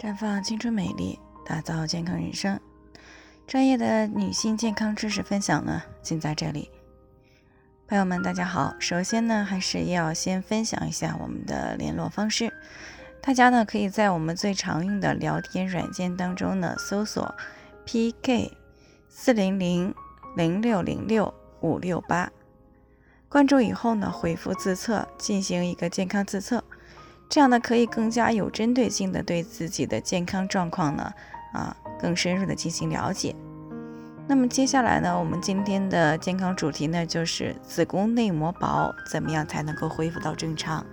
绽放青春美丽，打造健康人生。专业的女性健康知识分享呢，尽在这里。朋友们，大家好。首先呢，还是要先分享一下我们的联络方式。大家呢，可以在我们最常用的聊天软件当中呢，搜索 PK 四零零零六零六五六八，关注以后呢，回复自测进行一个健康自测。这样呢，可以更加有针对性的对自己的健康状况呢，啊，更深入的进行了解。那么接下来呢，我们今天的健康主题呢，就是子宫内膜薄，怎么样才能够恢复到正常？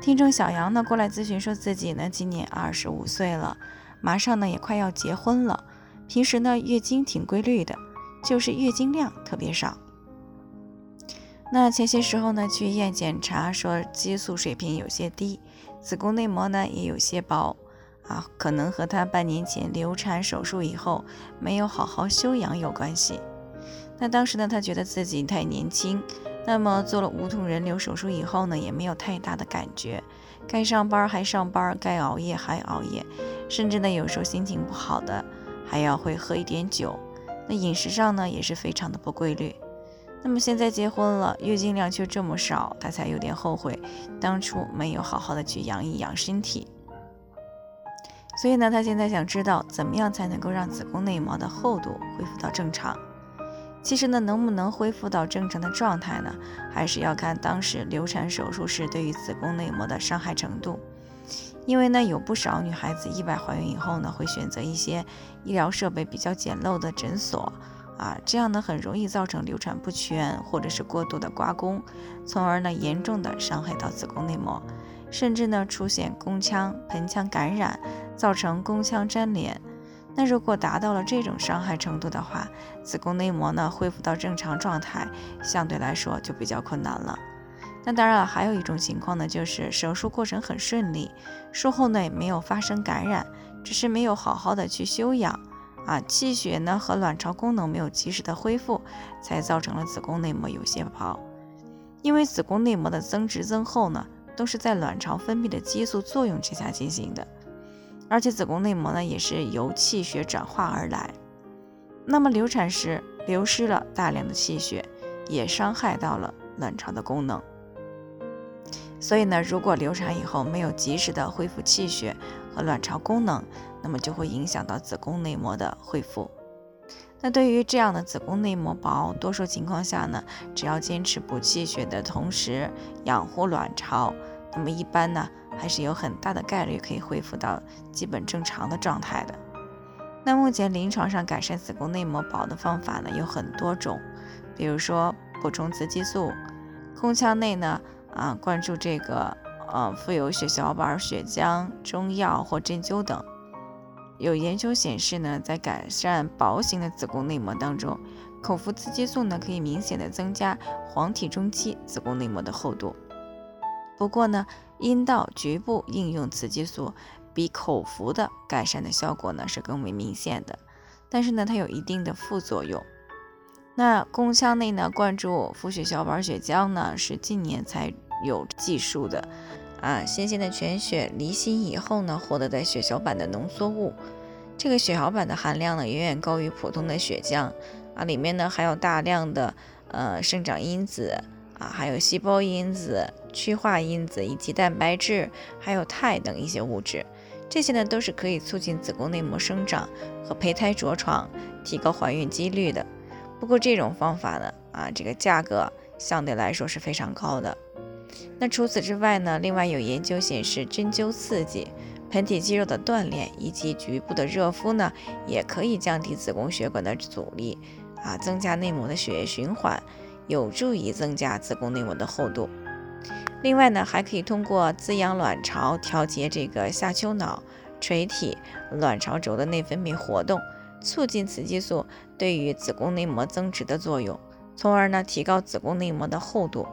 听众小杨呢过来咨询，说自己呢今年二十五岁了，马上呢也快要结婚了，平时呢月经挺规律的，就是月经量特别少。那前些时候呢，去医院检查说激素水平有些低，子宫内膜呢也有些薄，啊，可能和她半年前流产手术以后没有好好休养有关系。那当时呢，她觉得自己太年轻，那么做了无痛人流手术以后呢，也没有太大的感觉，该上班还上班，该熬夜还熬夜，甚至呢有时候心情不好的还要会喝一点酒，那饮食上呢也是非常的不规律。那么现在结婚了，月经量却这么少，她才有点后悔当初没有好好的去养一养身体。所以呢，她现在想知道怎么样才能够让子宫内膜的厚度恢复到正常。其实呢，能不能恢复到正常的状态呢，还是要看当时流产手术时对于子宫内膜的伤害程度。因为呢，有不少女孩子意外怀孕以后呢，会选择一些医疗设备比较简陋的诊所。啊，这样呢很容易造成流产不全，或者是过度的刮宫，从而呢严重的伤害到子宫内膜，甚至呢出现宫腔、盆腔感染，造成宫腔粘连。那如果达到了这种伤害程度的话，子宫内膜呢恢复到正常状态，相对来说就比较困难了。那当然了，还有一种情况呢，就是手术过程很顺利，术后呢也没有发生感染，只是没有好好的去休养。啊，气血呢和卵巢功能没有及时的恢复，才造成了子宫内膜有些薄。因为子宫内膜的增殖增厚呢，都是在卵巢分泌的激素作用之下进行的，而且子宫内膜呢也是由气血转化而来。那么流产时流失了大量的气血，也伤害到了卵巢的功能。所以呢，如果流产以后没有及时的恢复气血和卵巢功能，那么就会影响到子宫内膜的恢复。那对于这样的子宫内膜薄，多数情况下呢，只要坚持补气血的同时养护卵巢，那么一般呢还是有很大的概率可以恢复到基本正常的状态的。那目前临床上改善子宫内膜薄的方法呢有很多种，比如说补充雌激素，宫腔内呢啊灌注这个呃富有血小板、血浆、中药或针灸等。有研究显示呢，在改善薄型的子宫内膜当中，口服雌激素呢可以明显的增加黄体中期子宫内膜的厚度。不过呢，阴道局部应用雌激素比口服的改善的效果呢是更为明显的，但是呢它有一定的副作用。那宫腔内呢灌注富血小板血浆呢是近年才有技术的。啊，新鲜的全血离心以后呢，获得的血小板的浓缩物，这个血小板的含量呢，远远高于普通的血浆啊，里面呢还有大量的呃生长因子啊，还有细胞因子、趋化因子以及蛋白质，还有肽等一些物质，这些呢都是可以促进子宫内膜生长和胚胎着床，提高怀孕几率的。不过这种方法呢，啊，这个价格相对来说是非常高的。那除此之外呢？另外有研究显示，针灸刺激、盆底肌肉的锻炼以及局部的热敷呢，也可以降低子宫血管的阻力，啊，增加内膜的血液循环，有助于增加子宫内膜的厚度。另外呢，还可以通过滋养卵巢，调节这个下丘脑、垂体、卵巢轴的内分泌活动，促进雌激素对于子宫内膜增殖的作用，从而呢，提高子宫内膜的厚度。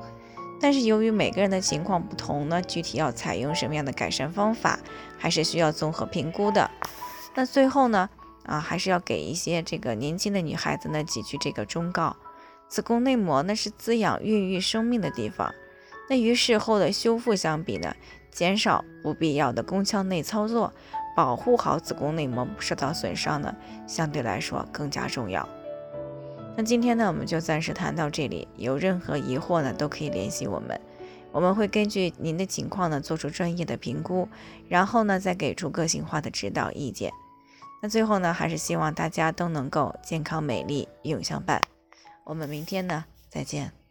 但是由于每个人的情况不同呢，具体要采用什么样的改善方法，还是需要综合评估的。那最后呢，啊，还是要给一些这个年轻的女孩子呢几句这个忠告：子宫内膜呢是滋养孕育生命的地方，那与事后的修复相比呢，减少不必要的宫腔内操作，保护好子宫内膜不受到损伤呢，相对来说更加重要。那今天呢，我们就暂时谈到这里。有任何疑惑呢，都可以联系我们，我们会根据您的情况呢，做出专业的评估，然后呢，再给出个性化的指导意见。那最后呢，还是希望大家都能够健康美丽永相伴。我们明天呢，再见。